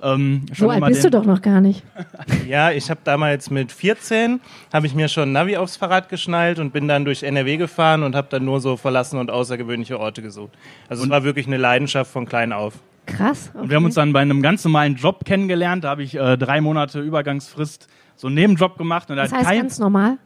Ähm, so alt bist du doch noch gar nicht. ja, ich habe damals mit 14, habe ich mir schon Navi aufs Fahrrad geschnallt und bin dann durch NRW gefahren und habe dann nur so verlassene und außergewöhnliche Orte gesucht. Also und es war wirklich eine Leidenschaft von klein auf. Krass. Okay. Und wir haben uns dann bei einem ganz normalen Job kennengelernt. Da habe ich äh, drei Monate Übergangsfrist so einen Nebenjob gemacht. Und das heißt kein, ganz normal?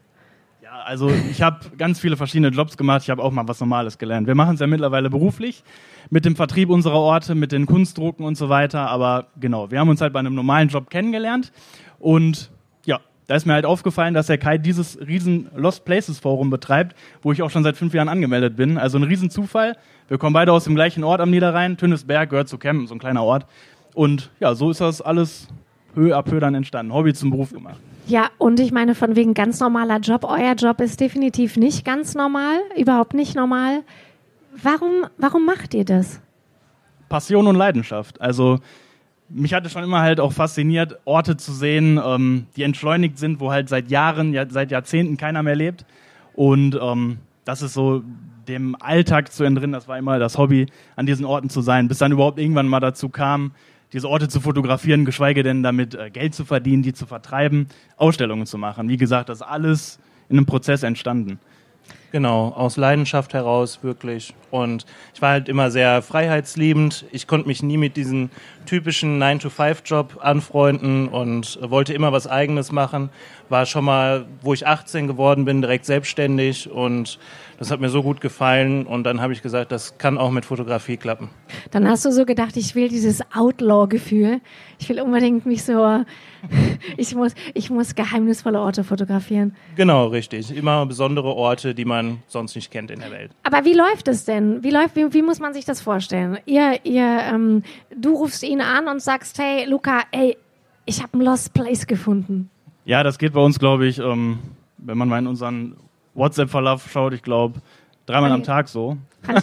Also ich habe ganz viele verschiedene Jobs gemacht. Ich habe auch mal was Normales gelernt. Wir machen es ja mittlerweile beruflich mit dem Vertrieb unserer Orte, mit den Kunstdrucken und so weiter. Aber genau, wir haben uns halt bei einem normalen Job kennengelernt. Und ja, da ist mir halt aufgefallen, dass der Kai dieses riesen Lost Places Forum betreibt, wo ich auch schon seit fünf Jahren angemeldet bin. Also ein riesen Zufall. Wir kommen beide aus dem gleichen Ort am Niederrhein. Tünnesberg gehört zu Kempen, so ein kleiner Ort. Und ja, so ist das alles peu à peu dann entstanden. Hobby zum Beruf gemacht. Ja, und ich meine, von wegen ganz normaler Job. Euer Job ist definitiv nicht ganz normal, überhaupt nicht normal. Warum, warum macht ihr das? Passion und Leidenschaft. Also mich hatte schon immer halt auch fasziniert, Orte zu sehen, ähm, die entschleunigt sind, wo halt seit Jahren, ja, seit Jahrzehnten keiner mehr lebt. Und ähm, das ist so dem Alltag zu entrinnen, das war immer das Hobby, an diesen Orten zu sein, bis dann überhaupt irgendwann mal dazu kam, diese Orte zu fotografieren, geschweige denn damit äh, Geld zu verdienen, die zu vertreiben, Ausstellungen zu machen. Wie gesagt, das ist alles in einem Prozess entstanden. Genau, aus Leidenschaft heraus wirklich. Und ich war halt immer sehr freiheitsliebend. Ich konnte mich nie mit diesem typischen 9-to-5-Job anfreunden und wollte immer was Eigenes machen. War schon mal, wo ich 18 geworden bin, direkt selbstständig und das hat mir so gut gefallen und dann habe ich gesagt, das kann auch mit Fotografie klappen. Dann hast du so gedacht, ich will dieses Outlaw-Gefühl. Ich will unbedingt mich so, ich muss, ich muss geheimnisvolle Orte fotografieren. Genau, richtig. Immer besondere Orte, die man sonst nicht kennt in der Welt. Aber wie läuft es denn? Wie läuft, wie, wie muss man sich das vorstellen? Ihr, ihr, ähm, du rufst ihn an und sagst, hey Luca, ey, ich habe ein Lost Place gefunden. Ja, das geht bei uns, glaube ich, ähm, wenn man mal in unseren WhatsApp-Verlauf schaut, ich glaube, dreimal am Tag so,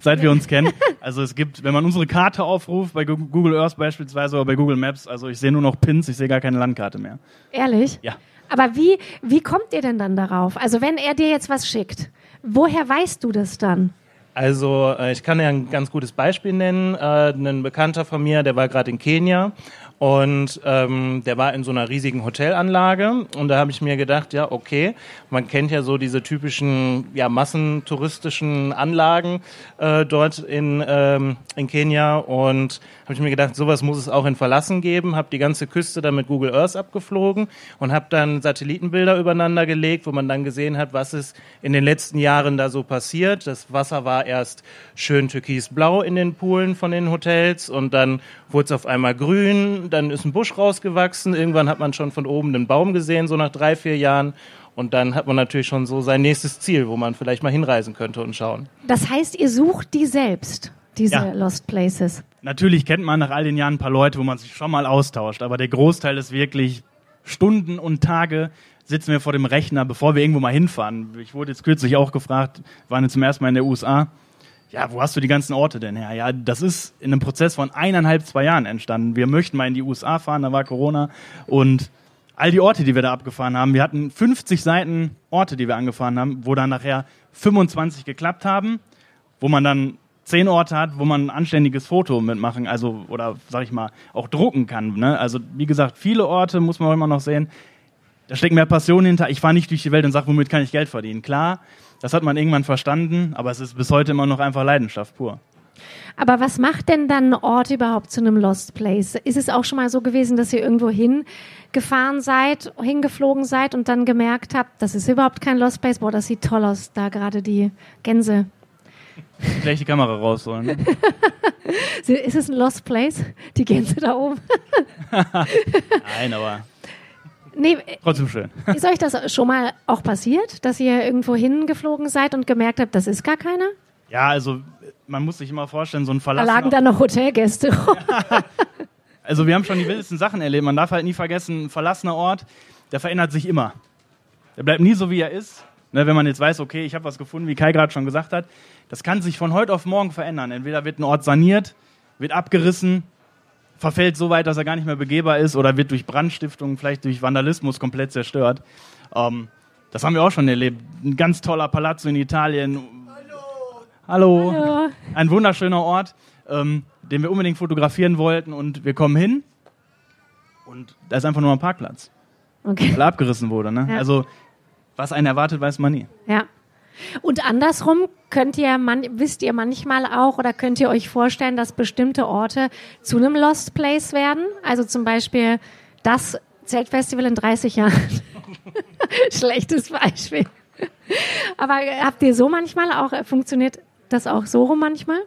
seit wir uns kennen. Also es gibt, wenn man unsere Karte aufruft, bei Google Earth beispielsweise oder bei Google Maps, also ich sehe nur noch Pins, ich sehe gar keine Landkarte mehr. Ehrlich? Ja. Aber wie, wie kommt ihr denn dann darauf? Also wenn er dir jetzt was schickt, woher weißt du das dann? Also äh, ich kann ja ein ganz gutes Beispiel nennen. Äh, ein Bekannter von mir, der war gerade in Kenia und ähm, der war in so einer riesigen Hotelanlage. Und da habe ich mir gedacht, ja, okay, man kennt ja so diese typischen ja, massentouristischen Anlagen äh, dort in, ähm, in Kenia. Und habe ich mir gedacht, sowas muss es auch in Verlassen geben. Habe die ganze Küste dann mit Google Earth abgeflogen und habe dann Satellitenbilder übereinander gelegt, wo man dann gesehen hat, was ist in den letzten Jahren da so passiert. Das Wasser war erst schön türkisblau in den Poolen von den Hotels und dann wurde es auf einmal grün dann ist ein Busch rausgewachsen. Irgendwann hat man schon von oben einen Baum gesehen, so nach drei, vier Jahren. Und dann hat man natürlich schon so sein nächstes Ziel, wo man vielleicht mal hinreisen könnte und schauen. Das heißt, ihr sucht die selbst, diese ja. Lost Places? Natürlich kennt man nach all den Jahren ein paar Leute, wo man sich schon mal austauscht. Aber der Großteil ist wirklich Stunden und Tage sitzen wir vor dem Rechner, bevor wir irgendwo mal hinfahren. Ich wurde jetzt kürzlich auch gefragt, waren jetzt zum ersten Mal in der USA ja, wo hast du die ganzen Orte denn her? Ja, das ist in einem Prozess von eineinhalb, zwei Jahren entstanden. Wir möchten mal in die USA fahren, da war Corona und all die Orte, die wir da abgefahren haben, wir hatten 50 Seiten Orte, die wir angefahren haben, wo dann nachher 25 geklappt haben, wo man dann zehn Orte hat, wo man ein anständiges Foto mitmachen, also oder sag ich mal auch drucken kann. Ne? Also wie gesagt, viele Orte muss man immer noch sehen. Da steckt mehr Passion hinter. Ich fahre nicht durch die Welt und sage, womit kann ich Geld verdienen? Klar, das hat man irgendwann verstanden, aber es ist bis heute immer noch einfach Leidenschaft pur. Aber was macht denn dann ein Ort überhaupt zu einem Lost Place? Ist es auch schon mal so gewesen, dass ihr irgendwo hingefahren seid, hingeflogen seid und dann gemerkt habt, das ist überhaupt kein Lost Place? Boah, das sieht toll aus, da gerade die Gänse. Vielleicht die Kamera rausholen. ist es ein Lost Place? Die Gänse da oben? Nein, aber Nee, Trotzdem schön. Ist euch das schon mal auch passiert, dass ihr irgendwo hingeflogen seid und gemerkt habt, das ist gar keiner? Ja, also man muss sich immer vorstellen, so ein verlassener... Da lagen da noch Hotelgäste. also wir haben schon die wildesten Sachen erlebt. Man darf halt nie vergessen, ein verlassener Ort, der verändert sich immer. Der bleibt nie so, wie er ist. Ne, wenn man jetzt weiß, okay, ich habe was gefunden, wie Kai gerade schon gesagt hat, das kann sich von heute auf morgen verändern. Entweder wird ein Ort saniert, wird abgerissen, verfällt so weit, dass er gar nicht mehr begehbar ist oder wird durch Brandstiftung, vielleicht durch Vandalismus komplett zerstört. Ähm, das haben wir auch schon erlebt. Ein ganz toller Palazzo in Italien. Hallo. Hallo. Hallo. Ein wunderschöner Ort, ähm, den wir unbedingt fotografieren wollten und wir kommen hin Und da ist einfach nur ein Parkplatz, Okay. weil er abgerissen wurde. Ne? Ja. Also, was einen erwartet, weiß man nie. Ja. Und andersrum könnt ihr man, wisst ihr manchmal auch oder könnt ihr euch vorstellen, dass bestimmte Orte zu einem Lost Place werden? Also zum Beispiel das Zeltfestival in 30 Jahren. Schlechtes Beispiel. Aber habt ihr so manchmal auch, äh, funktioniert das auch so rum manchmal?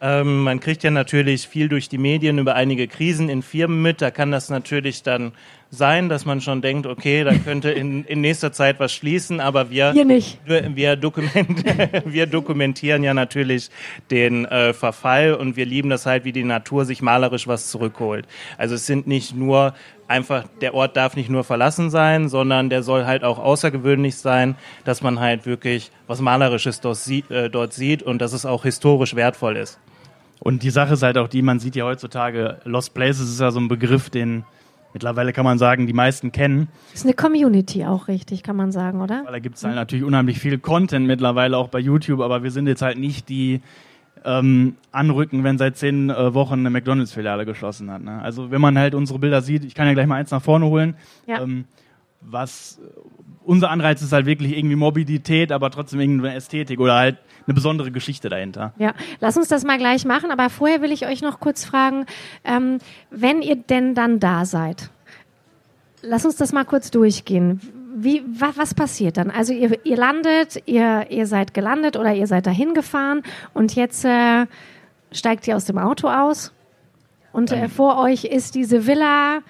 Ähm, man kriegt ja natürlich viel durch die Medien über einige Krisen in Firmen mit. Da kann das natürlich dann sein, dass man schon denkt, okay, da könnte in, in nächster Zeit was schließen, aber wir, wir, wir, dokument, wir dokumentieren ja natürlich den äh, Verfall und wir lieben das halt, wie die Natur sich malerisch was zurückholt. Also es sind nicht nur einfach, der Ort darf nicht nur verlassen sein, sondern der soll halt auch außergewöhnlich sein, dass man halt wirklich was Malerisches dort sieht, äh, dort sieht und dass es auch historisch wertvoll ist. Und die Sache ist halt auch die, man sieht ja heutzutage, Lost Places ist ja so ein Begriff, den mittlerweile kann man sagen, die meisten kennen. Ist eine Community auch richtig, kann man sagen, oder? Weil da gibt es halt natürlich unheimlich viel Content mittlerweile auch bei YouTube, aber wir sind jetzt halt nicht die ähm, anrücken, wenn seit zehn äh, Wochen eine McDonalds-Filiale geschlossen hat. Ne? Also wenn man halt unsere Bilder sieht, ich kann ja gleich mal eins nach vorne holen, Ja. ähm, was unser Anreiz ist halt wirklich irgendwie Mobilität, aber trotzdem irgendeine Ästhetik oder halt eine besondere Geschichte dahinter. Ja, lass uns das mal gleich machen, aber vorher will ich euch noch kurz fragen, ähm, wenn ihr denn dann da seid, lass uns das mal kurz durchgehen. Wie, wa, was passiert dann? Also ihr, ihr landet, ihr, ihr seid gelandet oder ihr seid dahin gefahren und jetzt äh, steigt ihr aus dem Auto aus und äh, vor euch ist diese Villa,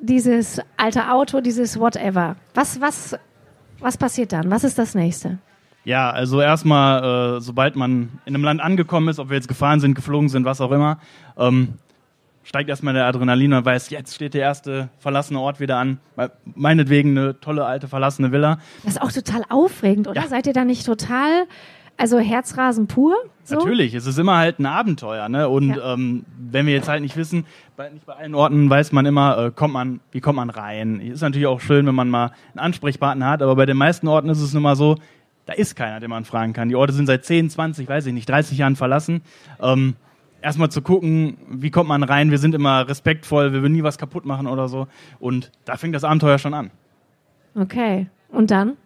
dieses alte Auto, dieses whatever. Was, was, was passiert dann? Was ist das nächste? Ja, also erstmal, äh, sobald man in einem Land angekommen ist, ob wir jetzt gefahren sind, geflogen sind, was auch immer, ähm, steigt erstmal der Adrenalin und weiß, jetzt steht der erste verlassene Ort wieder an. Me- Meinetwegen eine tolle alte verlassene Villa. Das ist auch total aufregend, oder? Ja. Seid ihr da nicht total, also Herzrasen pur? So? Natürlich, es ist immer halt ein Abenteuer, ne? Und Ja. ähm, wenn wir jetzt halt nicht wissen, bei, nicht bei allen Orten weiß man immer, äh, kommt man, wie kommt man rein. Ist natürlich auch schön, wenn man mal einen Ansprechpartner hat, aber bei den meisten Orten ist es nun mal so, da ist keiner, den man fragen kann. Die Orte sind seit 10, 20, weiß ich nicht, 30 Jahren verlassen. Ähm, Erstmal zu gucken, wie kommt man rein. Wir sind immer respektvoll, wir will nie was kaputt machen oder so. Und da fängt das Abenteuer schon an. Okay. Und dann?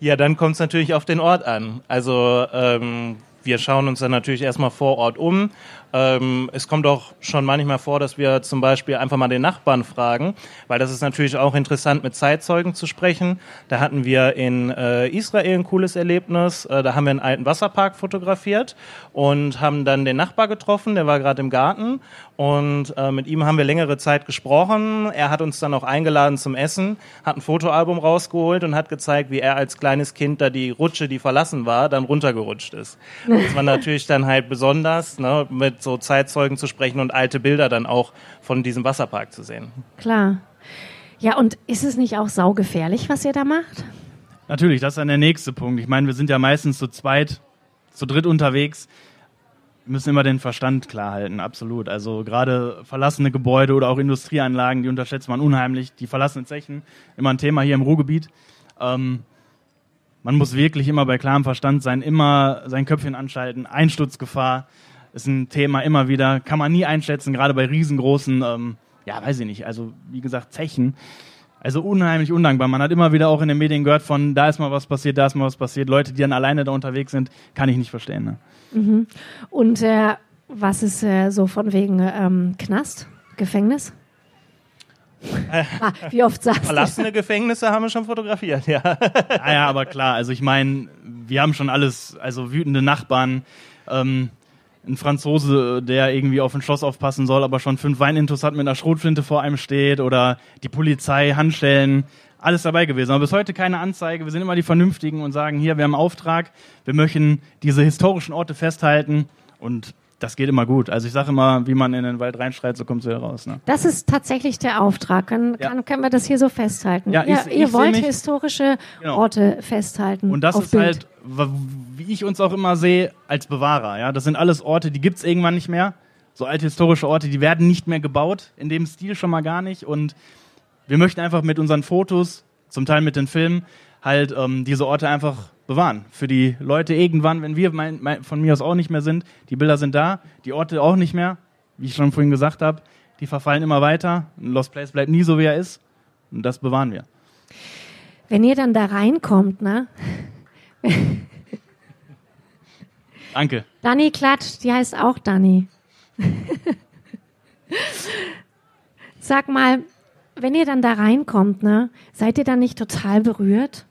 Ja, dann kommt es natürlich auf den Ort an. Also ähm, wir schauen uns dann natürlich erstmal vor Ort um. Ähm, es kommt auch schon manchmal vor, dass wir zum Beispiel einfach mal den Nachbarn fragen, weil das ist natürlich auch interessant, mit Zeitzeugen zu sprechen. Da hatten wir in äh, Israel ein cooles Erlebnis. Äh, da haben wir einen alten Wasserpark fotografiert und haben dann den Nachbar getroffen, der war gerade im Garten und äh, mit ihm haben wir längere Zeit gesprochen. Er hat uns dann auch eingeladen zum Essen, hat ein Fotoalbum rausgeholt und hat gezeigt, wie er als kleines Kind da die Rutsche, die verlassen war, dann runtergerutscht ist. Das war natürlich dann halt besonders, ne, mit so Zeitzeugen zu sprechen und alte Bilder dann auch von diesem Wasserpark zu sehen. Klar. Ja, und ist es nicht auch saugefährlich, was ihr da macht? Natürlich, das ist dann der nächste Punkt. Ich meine, wir sind ja meistens zu zweit, zu dritt unterwegs. Wir müssen immer den Verstand klar halten, absolut. Also gerade verlassene Gebäude oder auch Industrieanlagen, die unterschätzt man unheimlich. Die verlassenen Zechen, immer ein Thema hier im Ruhrgebiet. Ähm, man muss wirklich immer bei klarem Verstand sein, immer sein Köpfchen anschalten. Einsturzgefahr ist ein Thema immer wieder, kann man nie einschätzen, gerade bei riesengroßen, ähm, ja, weiß ich nicht, also wie gesagt, Zechen. Also unheimlich undankbar. Man hat immer wieder auch in den Medien gehört von, da ist mal was passiert, da ist mal was passiert. Leute, die dann alleine da unterwegs sind, kann ich nicht verstehen. Ne? Und äh, was ist äh, so von wegen ähm, Knast, Gefängnis? ah, wie oft sagst du? Verlassene Gefängnisse haben wir schon fotografiert, ja. Ah ja, aber klar, also ich meine, wir haben schon alles, also wütende Nachbarn, ähm, ein Franzose, der irgendwie auf ein Schloss aufpassen soll, aber schon fünf Weinintus hat mit einer Schrotflinte vor einem steht oder die Polizei, Handschellen, alles dabei gewesen. Aber bis heute keine Anzeige. Wir sind immer die Vernünftigen und sagen, hier, wir haben Auftrag, wir möchten diese historischen Orte festhalten und das geht immer gut. Also ich sage immer, wie man in den Wald reinschreit, so kommt es wieder raus. Ne? Das ist tatsächlich der Auftrag. Kann, Ja. können wir das hier so festhalten? Ja, ihr ich- ich ihr wollt mich- historische Genau. Orte festhalten. Und das ist Bild. halt, wie ich uns auch immer sehe, als Bewahrer. Ja, das sind alles Orte, die gibt's irgendwann nicht mehr. So alte historische Orte, die werden nicht mehr gebaut, in dem Stil schon mal gar nicht. Und wir möchten einfach mit unseren Fotos, zum Teil mit den Filmen, halt ähm, diese Orte einfach bewahren. Für die Leute irgendwann, wenn wir mein, mein, von mir aus auch nicht mehr sind, die Bilder sind da, die Orte auch nicht mehr, wie ich schon vorhin gesagt habe. die verfallen immer weiter. Ein Lost Place bleibt nie so, wie er ist. Und das bewahren wir. Wenn ihr dann da reinkommt, ne? Danke. Dani klatscht, die heißt auch Dani. Sag mal, wenn ihr dann da reinkommt, ne, seid ihr dann nicht total berührt?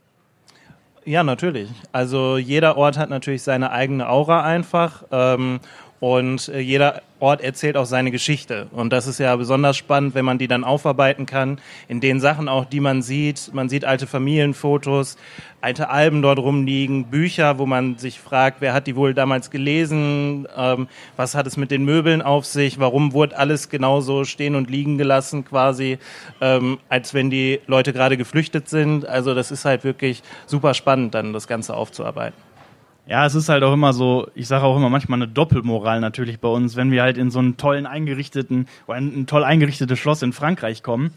Ja, natürlich. Also jeder Ort hat natürlich seine eigene Aura einfach. Ähm, und äh, jeder Ort erzählt auch seine Geschichte. Und das ist ja besonders spannend, wenn man die dann aufarbeiten kann. In den Sachen auch, die man sieht. Man sieht alte Familienfotos, alte Alben dort rumliegen, Bücher, wo man sich fragt, wer hat die wohl damals gelesen? Ähm, was hat es mit den Möbeln auf sich? Warum wurde alles genauso stehen und liegen gelassen quasi, ähm, als wenn die Leute gerade geflüchtet sind? Also das ist halt wirklich super spannend, dann das Ganze aufzuarbeiten. Ja, es ist halt auch immer so, ich sage auch immer manchmal eine Doppelmoral natürlich bei uns, wenn wir halt in so einen tollen eingerichteten, oder ein, ein toll eingerichtetes Schloss in Frankreich kommen.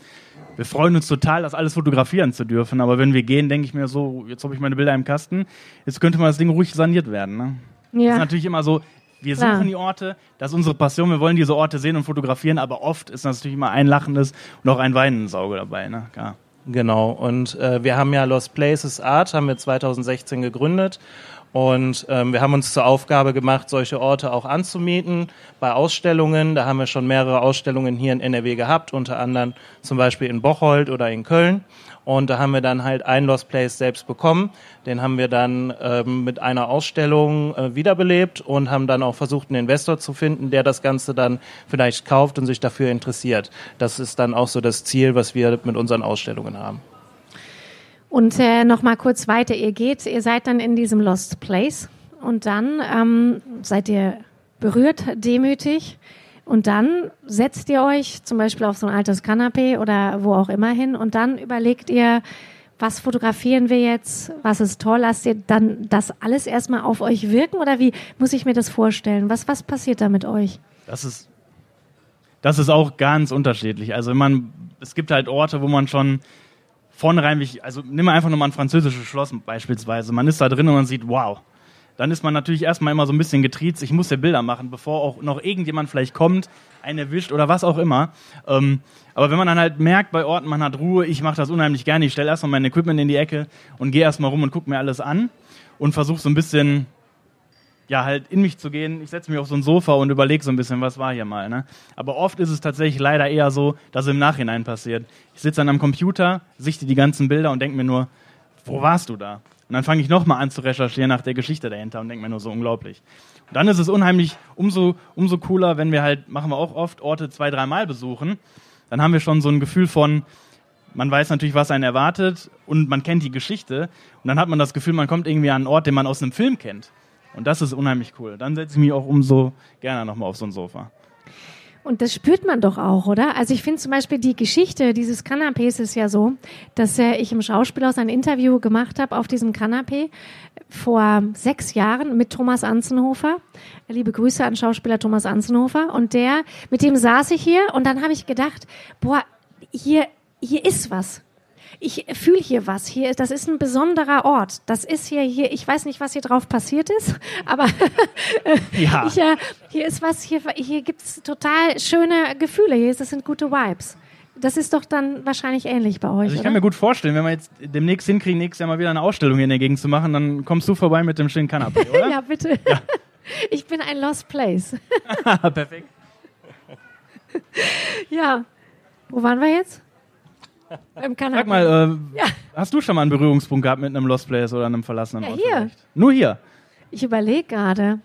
Wir freuen uns total, das alles fotografieren zu dürfen, aber wenn wir gehen, denke ich mir so, jetzt habe ich meine Bilder im Kasten, jetzt könnte mal das Ding ruhig saniert werden. Ne? Ja. Das ist natürlich immer so, wir suchen Klar. die Orte, das ist unsere Passion, wir wollen diese Orte sehen und fotografieren, aber oft ist natürlich immer ein lachendes und auch ein weinendes Auge dabei. Ne? Klar. Genau, und äh, wir haben ja Lost Places Art, haben wir 2016 gegründet und ähm, wir haben uns zur Aufgabe gemacht, solche Orte auch anzumieten bei Ausstellungen. Da haben wir schon mehrere Ausstellungen hier in NRW gehabt, unter anderem zum Beispiel in Bocholt oder in Köln. Und da haben wir dann halt ein Lost Place selbst bekommen. Den haben wir dann ähm, mit einer Ausstellung äh, wiederbelebt und haben dann auch versucht, einen Investor zu finden, der das Ganze dann vielleicht kauft und sich dafür interessiert. Das ist dann auch so das Ziel, was wir mit unseren Ausstellungen haben. Und äh, noch mal kurz weiter. Ihr geht, ihr seid dann in diesem Lost Place und dann ähm, seid ihr berührt, demütig. Und dann setzt ihr euch zum Beispiel auf so ein altes Kanapee oder wo auch immer hin und dann überlegt ihr, was fotografieren wir jetzt, was ist toll, lasst ihr dann das alles erstmal auf euch wirken oder wie muss ich mir das vorstellen? Was, was passiert da mit euch? Das ist, das ist auch ganz unterschiedlich. Also man, es gibt halt Orte, wo man schon vornherein, also nimm einfach nur mal ein französisches Schloss beispielsweise. Man ist da drin und man sieht, wow. Dann ist man natürlich erstmal immer so ein bisschen getriezt, ich muss ja Bilder machen, bevor auch noch irgendjemand vielleicht kommt, einen erwischt oder was auch immer. Ähm, aber wenn man dann halt merkt bei Orten, man hat Ruhe, ich mache das unheimlich gerne, ich stelle erstmal mein Equipment in die Ecke und gehe erstmal rum und gucke mir alles an und versuche so ein bisschen ja, halt in mich zu gehen. Ich setze mich auf so ein Sofa und überlege so ein bisschen, was war hier mal. Ne? Aber oft ist es tatsächlich leider eher so, dass es im Nachhinein passiert. Ich sitze dann am Computer, sichte die ganzen Bilder und denke mir nur, wo warst du da? Und dann fange ich nochmal an zu recherchieren nach der Geschichte dahinter und denke mir nur so unglaublich. Und dann ist es unheimlich, umso, umso cooler, wenn wir halt, machen wir auch oft, Orte zwei, dreimal besuchen. Dann haben wir schon so ein Gefühl von, man weiß natürlich, was einen erwartet und man kennt die Geschichte. Und dann hat man das Gefühl, man kommt irgendwie an einen Ort, den man aus einem Film kennt. Und das ist unheimlich cool. Dann setze ich mich auch umso gerne nochmal auf so ein Sofa. Und das spürt man doch auch, oder? Also ich finde zum Beispiel die Geschichte dieses Kanapés ist ja so, dass äh, ich im Schauspielhaus ein Interview gemacht habe auf diesem Kanapé vor sechs Jahren mit Thomas Anzenhofer. Liebe Grüße an Schauspieler Thomas Anzenhofer. Und der, mit dem saß ich hier und dann habe ich gedacht, boah, hier, hier ist was ich fühle hier was. Hier, das ist ein besonderer Ort. Das ist hier, hier, ich weiß nicht, was hier drauf passiert ist, aber ja. ich, äh, hier ist was, hier, hier gibt's total schöne Gefühle. Hier ist, das sind gute Vibes. Das ist doch dann wahrscheinlich ähnlich bei euch. Also ich oder? kann mir gut vorstellen, wenn wir jetzt demnächst hinkriegen, nächstes Jahr mal wieder eine Ausstellung hier in der Gegend zu machen, dann kommst du vorbei mit dem schönen Kanapé, oder? ja, bitte. Ja. Ich bin ein Lost Place. Perfekt. ja. Wo waren wir jetzt? Im Kanal. Sag mal, äh, ja. hast du schon mal einen Berührungspunkt gehabt mit einem Lost Place oder einem verlassenen ja, Ort? Hier. Vielleicht? Nur hier. Ich überlege gerade.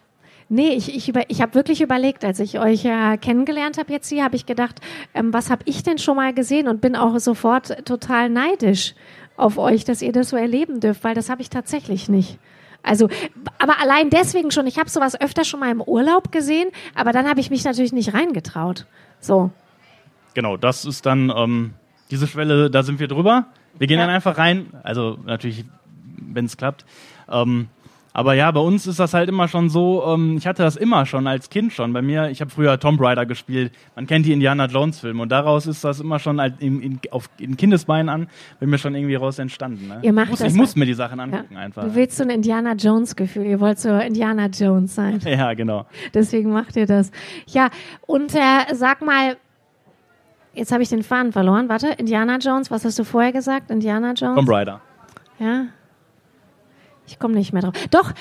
Nee, ich, ich, über, ich habe wirklich überlegt, als ich euch äh, kennengelernt habe jetzt hier, habe ich gedacht, ähm, was habe ich denn schon mal gesehen und bin auch sofort total neidisch auf euch, dass ihr das so erleben dürft, weil das habe ich tatsächlich nicht. Also, aber allein deswegen schon, ich habe sowas öfter schon mal im Urlaub gesehen, aber dann habe ich mich natürlich nicht reingetraut. So. Genau, das ist dann ähm, diese Schwelle, da sind wir drüber. Wir gehen ja. dann einfach rein. Also natürlich, wenn es klappt. Ähm, aber ja, bei uns ist das halt immer schon so, ähm, ich hatte das immer schon als Kind schon. Bei mir, ich habe früher Tomb Raider gespielt. Man kennt die Indiana Jones Filme und daraus ist das immer schon halt in, in, auf, in Kindesbeinen an, bin mir schon irgendwie raus entstanden. Ne? Ihr macht ich muss, das ich muss mir die Sachen angucken ja. einfach. Du willst so ein Indiana Jones Gefühl. Ihr wollt so Indiana Jones sein. ja, genau. Deswegen macht ihr das. Ja, und äh, sag mal, jetzt habe ich den Faden verloren. Warte, Indiana Jones, was hast du vorher gesagt? Indiana Jones? Tomb Raider. Ja. Ich komme nicht mehr drauf. Doch,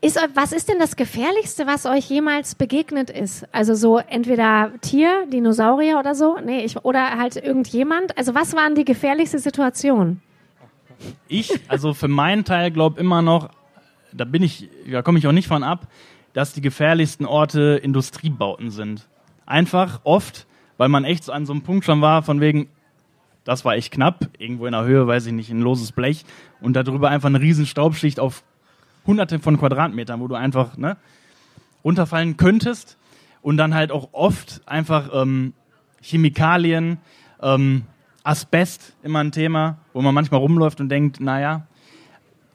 ist, was ist denn das Gefährlichste, was euch jemals begegnet ist? Also so entweder Tier, Dinosaurier oder so? Nee, ich, oder halt irgendjemand. Also was waren die gefährlichste Situation? Ich, also für meinen Teil, glaube immer noch, da bin ich, da komme ich auch nicht von ab, dass die gefährlichsten Orte Industriebauten sind. Einfach oft, weil man echt so an so einem Punkt schon war, von wegen, das war echt knapp, irgendwo in der Höhe, weiß ich nicht, ein loses Blech und darüber einfach eine riesen Staubschicht auf hunderte von Quadratmetern, wo du einfach ne, runterfallen könntest und dann halt auch oft einfach ähm, Chemikalien, ähm, Asbest immer ein Thema, wo man manchmal rumläuft und denkt, naja,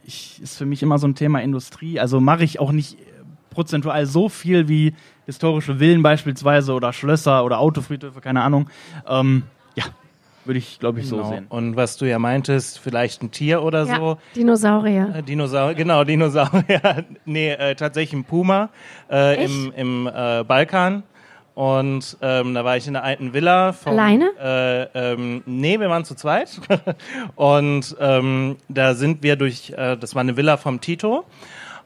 ich, ist für mich immer so ein Thema Industrie. Also mache ich auch nicht prozentual so viel wie historische Villen beispielsweise oder Schlösser oder Autofriedhöfe, keine Ahnung. Ähm, ja, würde ich, glaube ich, genau. so sehen. Und was du ja meintest, vielleicht ein Tier oder Ja, so. Dinosaurier. Äh, Dinosaurier, genau, Dinosaurier. nee, äh, tatsächlich ein Puma äh, im, im äh, Balkan. Und ähm, da war ich in der alten Villa. Vom, Alleine? Äh, ähm, nee, wir waren zu zweit. und ähm, da sind wir durch, äh, das war eine Villa vom Tito.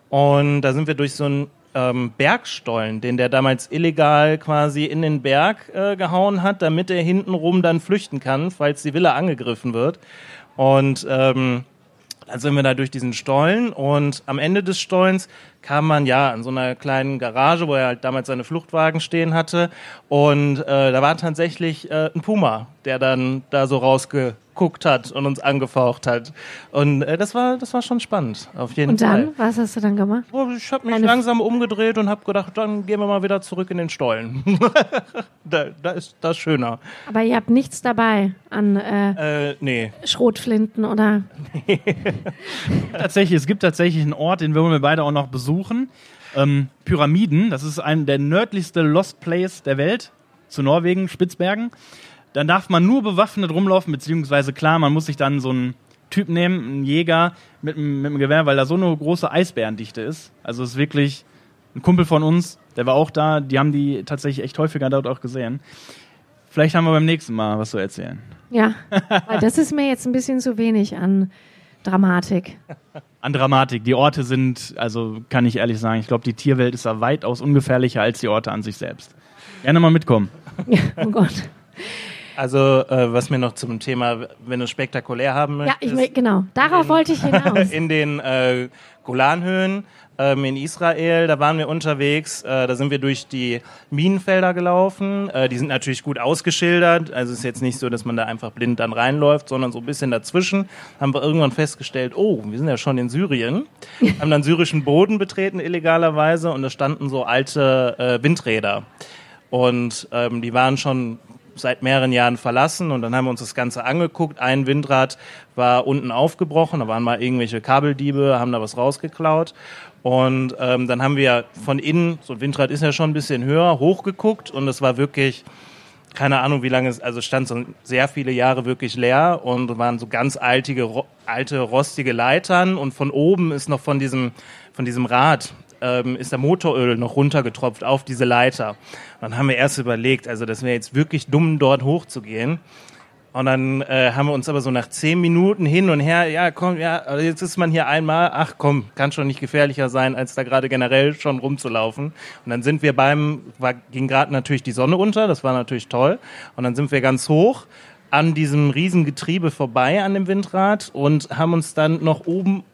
Und da sind wir durch so einen ähm, Bergstollen, den der damals illegal quasi in den Berg äh, gehauen hat, damit er hintenrum dann flüchten kann, falls die Villa angegriffen wird. Und ähm, dann sind wir da durch diesen Stollen und am Ende des Stollens kam man ja an so einer kleinen Garage, wo er halt damals seine Fluchtwagen stehen hatte. Und äh, da war tatsächlich äh, ein Puma, der dann da so rausgeguckt hat und uns angefaucht hat. Und äh, das war das war schon spannend, auf jeden Und Fall. dann, was hast du dann gemacht? Oh, ich habe mich Eine- langsam umgedreht und habe gedacht, dann gehen wir mal wieder zurück in den Stollen. da, da ist das schöner. Aber ihr habt nichts dabei an äh, Äh, nee. Schrotflinten oder tatsächlich, es gibt tatsächlich einen Ort, den wollen wir beide auch noch besuchen. Ähm, Pyramiden, das ist ein der nördlichste Lost Place der Welt, zu Norwegen, Spitzbergen. Dann darf man nur bewaffnet rumlaufen, beziehungsweise klar, man muss sich dann so einen Typ nehmen, einen Jäger mit, einem- mit einem Gewehr, weil da so eine große Eisbärendichte ist. Also es ist wirklich ein Kumpel von uns, der war auch da, die haben die tatsächlich echt häufiger dort auch gesehen. Vielleicht haben wir beim nächsten Mal was zu erzählen. ja, weil das ist mir jetzt ein bisschen zu wenig an Dramatik. An Dramatik. Die Orte sind, also kann ich ehrlich sagen, ich glaube, die Tierwelt ist da weitaus ungefährlicher als die Orte an sich selbst. Gerne mal mitkommen. Ja, oh Gott. Also, äh, was mir noch zum Thema, wenn du spektakulär haben Ja, möchtest. ich will, genau. Darauf wollte ich hinaus. in den äh, Golanhöhen ähm, in Israel, da waren wir unterwegs, äh, da sind wir durch die Minenfelder gelaufen. Äh, die sind natürlich gut ausgeschildert, also es ist jetzt nicht so, dass man da einfach blind dann reinläuft, sondern so ein bisschen dazwischen. Haben wir irgendwann festgestellt, oh, wir sind ja schon in Syrien, haben dann syrischen Boden betreten illegalerweise und da standen so alte äh, Windräder. Und ähm, die waren schon seit mehreren Jahren verlassen und dann haben wir uns das Ganze angeguckt. Ein Windrad war unten aufgebrochen, da waren mal irgendwelche Kabeldiebe, haben da was rausgeklaut. Und ähm, dann haben wir von innen, so ein Windrad ist ja schon ein bisschen höher, hochgeguckt und es war wirklich, keine Ahnung wie lange es, also stand so sehr viele Jahre wirklich leer und waren so ganz altige, alte, rostige Leitern und von oben ist noch von diesem, von diesem Rad ähm, ist der Motoröl noch runtergetropft auf diese Leiter. Dann haben wir erst überlegt, also das wäre jetzt wirklich dumm, dort hochzugehen. Und dann äh, haben wir uns aber so nach zehn Minuten hin und her, ja komm, ja, also jetzt ist man hier einmal, ach komm, kann schon nicht gefährlicher sein, als da gerade generell schon rumzulaufen. Und dann sind wir beim, war, ging gerade natürlich die Sonne unter, das war natürlich toll. Und dann sind wir ganz hoch an diesem riesen Getriebe vorbei an dem Windrad und haben uns dann noch oben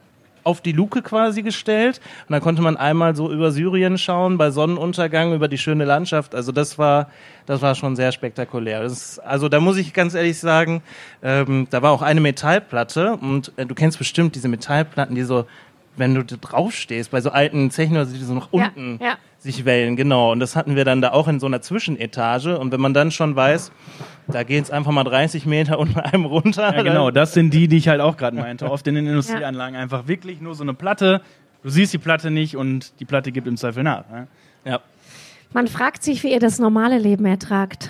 auf die Luke quasi gestellt und dann konnte man einmal so über Syrien schauen bei Sonnenuntergang über die schöne Landschaft. Also das war das war schon sehr spektakulär. Ist, also da muss ich ganz ehrlich sagen, ähm, da war auch eine Metallplatte und äh, du kennst bestimmt diese Metallplatten, die so wenn du da draufstehst, bei so alten Zechen, die so nach Ja, unten ja. sich wellen, genau. Und das hatten wir dann da auch in so einer Zwischenetage. Und wenn man dann schon weiß, da geht es einfach mal 30 Meter unter einem runter. Ja, genau, das sind die, die ich halt auch gerade meinte. Oft in den Industrieanlagen einfach wirklich nur so eine Platte. Du siehst die Platte nicht und die Platte gibt im Zweifel nach. Ne? Ja. Man fragt sich, wie ihr das normale Leben ertragt.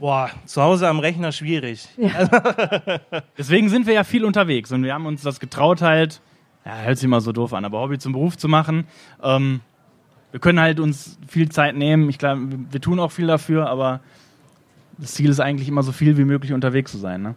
Boah, zu Hause am Rechner schwierig. Deswegen sind wir ja viel unterwegs und wir haben uns das getraut halt, ja, hört sich immer so doof an, aber Hobby zum Beruf zu machen. Ähm, wir können halt uns viel Zeit nehmen. Ich glaube, wir tun auch viel dafür, aber das Ziel ist eigentlich immer so viel wie möglich unterwegs zu sein. Ne?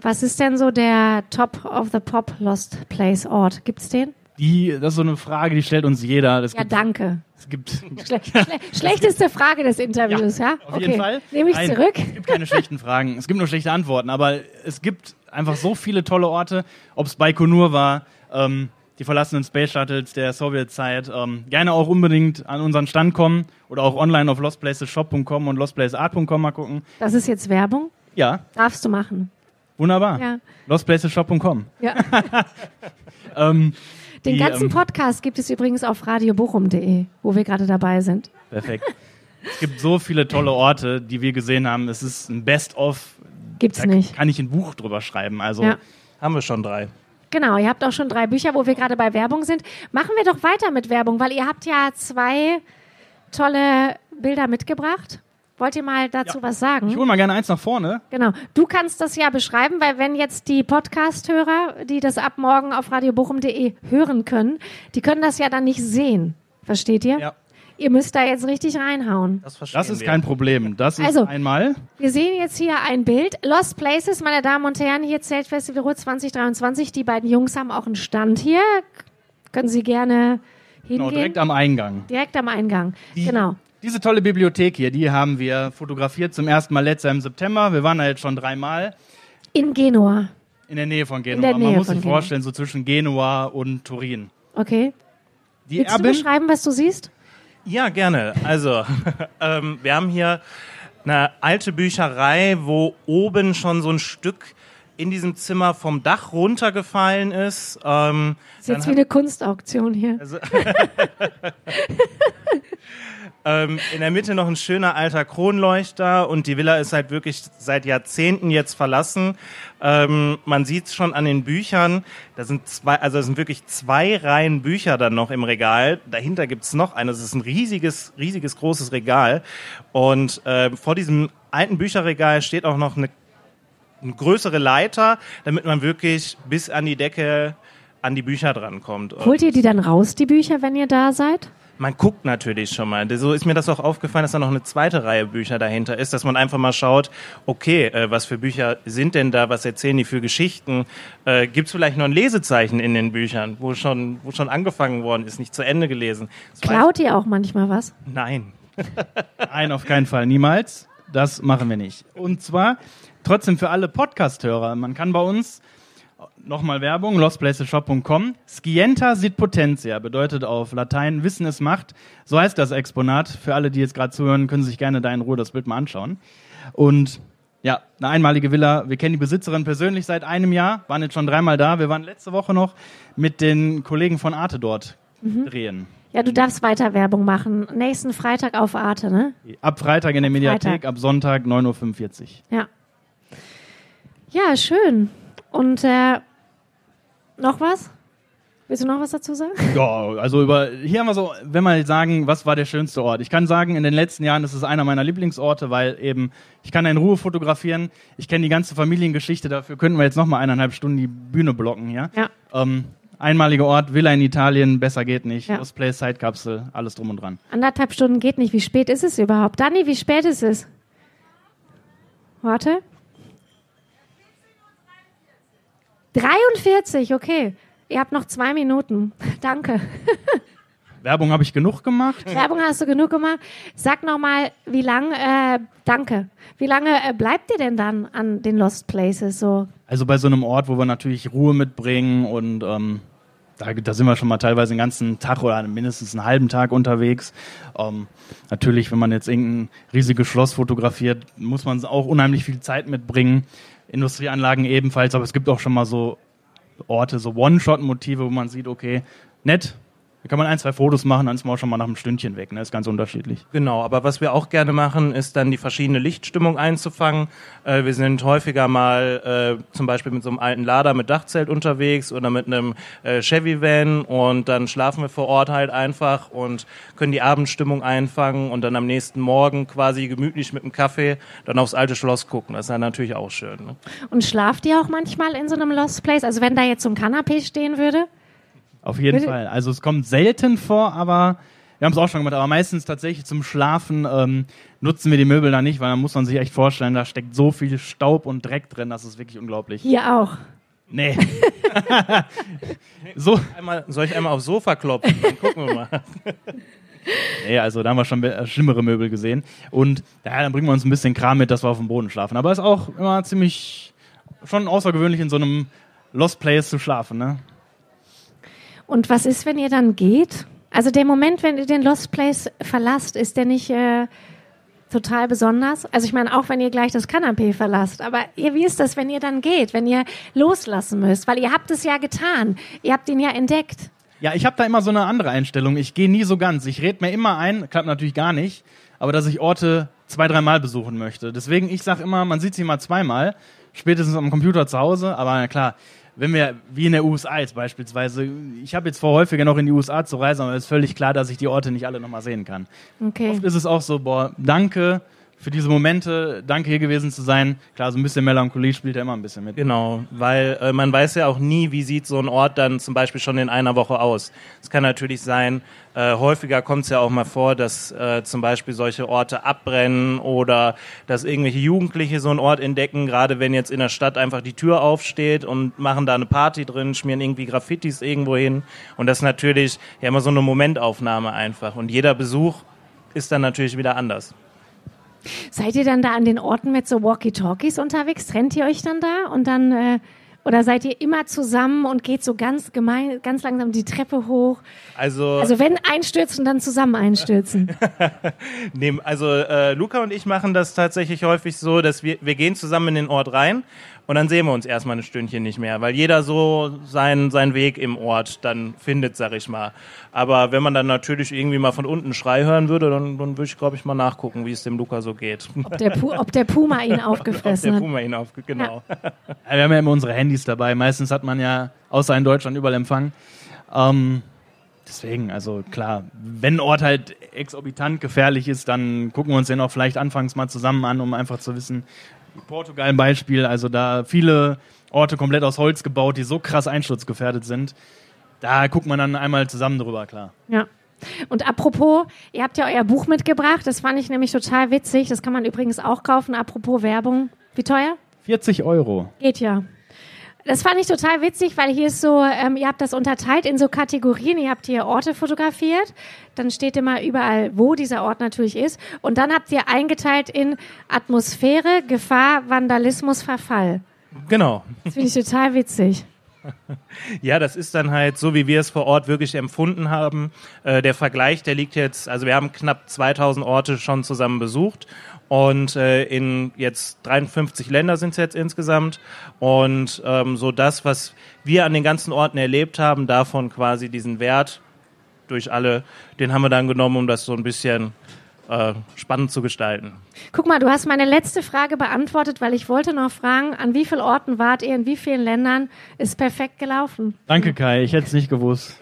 Was ist denn so der Top of the Pop Lost Place Ort? Gibt's den? Die, das ist so eine Frage, die stellt uns jeder. Das Ja, gibt, danke. es gibt Schle schle schlechteste Frage des Interviews, ja? auf jeden Fall. Nehme ich Nein, zurück. Es gibt keine schlechten Fragen. Es gibt nur schlechte Antworten. Aber es gibt einfach so viele tolle Orte. Ob es Baikonur war, ähm, die verlassenen Space Shuttles der Sowjetzeit. Ähm, gerne auch unbedingt an unseren Stand kommen oder auch online auf lostplacesshop.com und lostplacesart.com mal gucken. Das ist jetzt Werbung. Ja, Darfst du machen. wunderbar. Ja. Lostplacesshop.com. ja. Ähm, Den die, ganzen ähm, Podcast gibt es übrigens auf radiobochum.de, wo wir gerade dabei sind. Perfekt. Es gibt so viele tolle Orte, die wir gesehen haben. Es ist ein Best-of. Gibt's Da nicht. kann ich ein Buch drüber schreiben. Also Ja. Haben wir schon drei. Genau, ihr habt auch schon drei Bücher, wo wir gerade bei Werbung sind. Machen wir doch weiter mit Werbung, weil ihr habt ja zwei tolle Bilder mitgebracht. Wollt ihr mal dazu Ja. was sagen? ich hole mal gerne eins nach vorne. Genau. Du kannst das ja beschreiben, weil wenn jetzt die Podcast-Hörer, die das ab morgen auf radiobochum.de hören können, die können das ja dann nicht sehen. Versteht ihr? Ja. Ihr müsst da jetzt richtig reinhauen. Das verstehen Das ist wir. kein Problem. Das ist Also- einmal. Wir sehen jetzt hier ein Bild. Lost Places, meine Damen und Herren, hier Zeltfestival Ruhr 2023. Die beiden Jungs haben auch einen Stand hier. Können Sie gerne hingehen. Genau, direkt am Eingang. Direkt am Eingang. Die- genau. Diese tolle Bibliothek hier, die haben wir fotografiert zum ersten Mal letztes Jahr im September. Wir waren da jetzt schon dreimal In Genua. in der Nähe von Genua. der Man Nähe muss sich Genua. vorstellen, so zwischen Genua und Turin. Okay. Die Willst du Erbin, beschreiben, was du siehst? Ja, gerne. Also, ähm, wir haben hier eine alte Bücherei, wo oben schon so ein Stück in diesem Zimmer vom Dach runtergefallen ist. Ähm, Das ist jetzt wie eine Kunstauktion hier. ähm, in der Mitte noch ein schöner alter Kronleuchter und die Villa ist halt wirklich seit Jahrzehnten jetzt verlassen. Ähm, man sieht es schon an den Büchern. Da sind zwei, also es sind wirklich zwei Reihen Bücher dann noch im Regal. Dahinter gibt's noch eines. Es ist ein riesiges, riesiges, großes Regal. Und äh, vor diesem alten Bücherregal steht auch noch eine, eine größere Leiter, damit man wirklich bis an die Decke an die Bücher drankommt. Holt ihr die dann raus, die Bücher, wenn ihr da seid? Man guckt natürlich schon mal. So ist mir das auch aufgefallen, dass da noch eine zweite Reihe Bücher dahinter ist, dass man einfach mal schaut, okay, äh, was für Bücher sind denn da, was erzählen die für Geschichten? Äh, Gibt es vielleicht noch ein Lesezeichen in den Büchern, wo schon, wo schon angefangen worden ist, nicht zu Ende gelesen? Das Klaut ihr auch manchmal was? Nein. Nein, auf keinen Fall, niemals. Das machen wir nicht. Und zwar trotzdem für alle Podcast-Hörer. Man kann bei uns nochmal Werbung, lostplaceshop.com. Scienta sit potentia bedeutet auf Latein Wissen ist Macht. So heißt das Exponat. Für alle, die jetzt gerade zuhören, können sich gerne da in Ruhe das Bild mal anschauen. Und ja, eine einmalige Villa. Wir kennen die Besitzerin persönlich seit einem Jahr, waren jetzt schon dreimal da. Wir waren letzte Woche noch mit den Kollegen von Arte dort drehen. Ja, du darfst weiter Werbung machen. Nächsten Freitag auf Arte, ne? Ab Freitag in der Mediathek, Freitag. ab Sonntag 9.45 Uhr. Ja. Ja, schön. Und äh, noch was? Willst du noch was dazu sagen? Ja, also über hier haben wir so, wenn wir sagen, was war der schönste Ort? Ich kann sagen, in den letzten Jahren ist es einer meiner Lieblingsorte, weil eben ich kann in Ruhe fotografieren. Ich kenne die ganze Familiengeschichte. Dafür könnten wir jetzt noch mal eineinhalb Stunden die Bühne blocken hier. Ja. Ähm, einmaliger Ort, Villa in Italien, besser geht nicht. Ja. Lost Place, Zeitkapsel, alles drum und dran. Anderthalb Stunden geht nicht. Wie spät ist es überhaupt? Dani, wie spät ist es? Warte. 43, okay. Ihr habt noch zwei Minuten. Danke. Werbung habe ich genug gemacht. Werbung hast du genug gemacht. Sag noch mal, wie lange, äh, danke. Wie lange äh, bleibt ihr denn dann an den Lost Places so? Also bei so einem Ort, wo wir natürlich Ruhe mitbringen und ähm, da, da sind wir schon mal teilweise den ganzen Tag oder mindestens einen halben Tag unterwegs. Ähm, natürlich, wenn man jetzt irgendein riesiges Schloss fotografiert, muss man auch unheimlich viel Zeit mitbringen. Industrieanlagen ebenfalls, aber es gibt auch schon mal so Orte, so One-Shot-Motive, wo man sieht, okay, nett, da kann man ein, zwei Fotos machen, dann ist man auch schon mal nach einem Stündchen weg. Ne? ist ganz unterschiedlich. Genau, aber was wir auch gerne machen, ist dann die verschiedene Lichtstimmung einzufangen. Äh, wir sind häufiger mal äh, zum Beispiel mit so einem alten Lader mit Dachzelt unterwegs oder mit einem äh, Chevy-Van und dann schlafen wir vor Ort halt einfach und können die Abendstimmung einfangen und dann am nächsten Morgen quasi gemütlich mit einem Kaffee dann aufs alte Schloss gucken. Das ist dann natürlich auch schön. Ne? Und schlaft ihr auch manchmal in so einem Lost Place? Also wenn da jetzt so ein Kanapee stehen würde? Auf jeden Bitte? Fall. Also es kommt selten vor, aber Wir haben es auch schon gemacht, aber meistens tatsächlich zum Schlafen ähm, nutzen wir die Möbel da nicht, weil da muss man sich echt vorstellen, da steckt so viel Staub und Dreck drin, das ist wirklich unglaublich. Hier auch. Nee. so. Einmal, soll ich einmal aufs Sofa klopfen? Dann gucken wir mal. Nee, also da haben wir schon be- schlimmere Möbel gesehen. Und ja, dann bringen wir uns ein bisschen Kram mit, dass wir auf dem Boden schlafen. Aber ist auch immer ziemlich schon außergewöhnlich in so einem Lost Place zu schlafen, ne? Und was ist, wenn ihr dann geht? Also der Moment, wenn ihr den Lost Place verlasst, ist der nicht äh, total besonders? Also ich meine, auch wenn ihr gleich das Kanapee verlasst. Aber ihr, wie ist das, wenn ihr dann geht, wenn ihr loslassen müsst? Weil ihr habt es ja getan. Ihr habt ihn ja entdeckt. Ja, ich habe da immer so eine andere Einstellung. Ich gehe nie so ganz. Ich rede mir immer ein, klappt natürlich gar nicht, aber dass ich Orte zwei, dreimal besuchen möchte. Deswegen, ich sage immer, man sieht sie mal zweimal, spätestens am Computer zu Hause. Aber na klar, wenn wir, wie in der USA jetzt beispielsweise, ich habe jetzt vor, häufiger noch in die USA zu reisen, aber es ist völlig klar, dass ich die Orte nicht alle nochmal sehen kann. Okay. Oft ist es auch so, boah, danke für diese Momente, danke hier gewesen zu sein. Klar, so ein bisschen Melancholie spielt ja immer ein bisschen mit. Genau, weil äh, man weiß ja auch nie, wie sieht so ein Ort dann zum Beispiel schon in einer Woche aus. Es kann natürlich sein, äh, häufiger kommt es ja auch mal vor, dass äh, zum Beispiel solche Orte abbrennen oder dass irgendwelche Jugendliche so einen Ort entdecken, gerade wenn jetzt in der Stadt einfach die Tür aufsteht und machen da eine Party drin, schmieren irgendwie Graffitis irgendwo hin. Und das ist natürlich ja immer so eine Momentaufnahme einfach. Und jeder Besuch ist dann natürlich wieder anders. Seid ihr dann da an den Orten mit so Walkie-Talkies unterwegs? Trennt ihr euch dann da und dann äh, oder seid ihr immer zusammen und geht so ganz gemein, ganz langsam die Treppe hoch? Also, Also wenn einstürzen, dann zusammen einstürzen. Nee, also äh, Luca und ich machen das tatsächlich häufig so, dass wir, wir gehen zusammen in den Ort rein und dann sehen wir uns erstmal ein Stündchen nicht mehr, weil jeder so seinen, seinen Weg im Ort dann findet, sag ich mal. Aber wenn man dann natürlich irgendwie mal von unten Schrei hören würde, dann, dann würde ich, glaube ich, mal nachgucken, wie es dem Luca so geht. Ob der, Pu ob der Puma ihn Ob aufgefressen der hat. Puma ihn auf, genau. Ja, wir haben ja immer unsere Handys dabei. Meistens hat man ja, außer in Deutschland, überall Empfang. Ähm, deswegen, also klar, wenn ein Ort halt exorbitant gefährlich ist, dann gucken wir uns den auch vielleicht anfangs mal zusammen an, um einfach zu wissen, Portugal ein Beispiel, also da viele Orte komplett aus Holz gebaut, die so krass einsturzgefährdet sind. Da guckt man dann einmal zusammen drüber, klar. Ja. Und apropos, ihr habt ja euer Buch mitgebracht. Das fand ich nämlich total witzig. Das kann man übrigens auch kaufen. Apropos Werbung. Wie teuer? 40 Euro. Geht ja. Das fand ich total witzig, weil hier ist so, ähm, ihr habt das unterteilt in so Kategorien. Ihr habt hier Orte fotografiert, dann steht immer überall, wo dieser Ort natürlich ist. Und dann habt ihr eingeteilt in Atmosphäre, Gefahr, Vandalismus, Verfall. Genau. Das finde ich total witzig. Ja, das ist dann halt so, wie wir es vor Ort wirklich empfunden haben. Äh, der Vergleich, der liegt jetzt, also wir haben knapp 2000 Orte schon zusammen besucht und äh, in jetzt 53 Länder sind es jetzt insgesamt und ähm, so das, was wir an den ganzen Orten erlebt haben, davon quasi diesen Wert durch alle, den haben wir dann genommen, um das so ein bisschen äh, spannend zu gestalten. Guck mal, du hast meine letzte Frage beantwortet, weil ich wollte noch fragen, an wie vielen Orten wart ihr, in wie vielen Ländern? Ist perfekt gelaufen. Danke, Kai, ich hätte es nicht gewusst.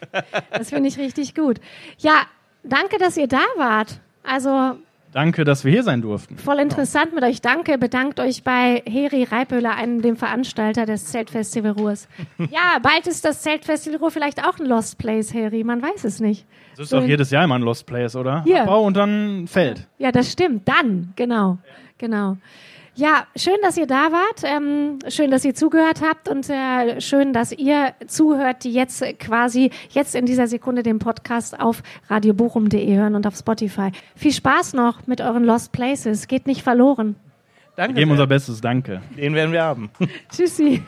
Das finde ich richtig gut. Ja, danke, dass ihr da wart. Also Danke, dass wir hier sein durften. voll interessant mit euch. Danke, bedankt euch bei Heri Reipöhler, einem dem Veranstalter des Zeltfestival Ruhrs. Ja, bald ist das Zeltfestival Ruhr vielleicht auch ein Lost Place, Heri, man weiß es nicht. Das ist So doch jedes Jahr immer ein Lost Place, oder? Hier. Abbau und dann Feld. Ja, das stimmt. Dann, genau, genau. Ja, schön, dass ihr da wart. Ähm, schön, dass ihr zugehört habt und äh, schön, dass ihr zuhört, die jetzt quasi jetzt in dieser Sekunde den Podcast auf radiobochum.de hören und auf Spotify. Viel Spaß noch mit euren Lost Places. Geht nicht verloren. Wir Danke. geben sehr. unser Bestes, danke. Den werden wir haben. Tschüssi.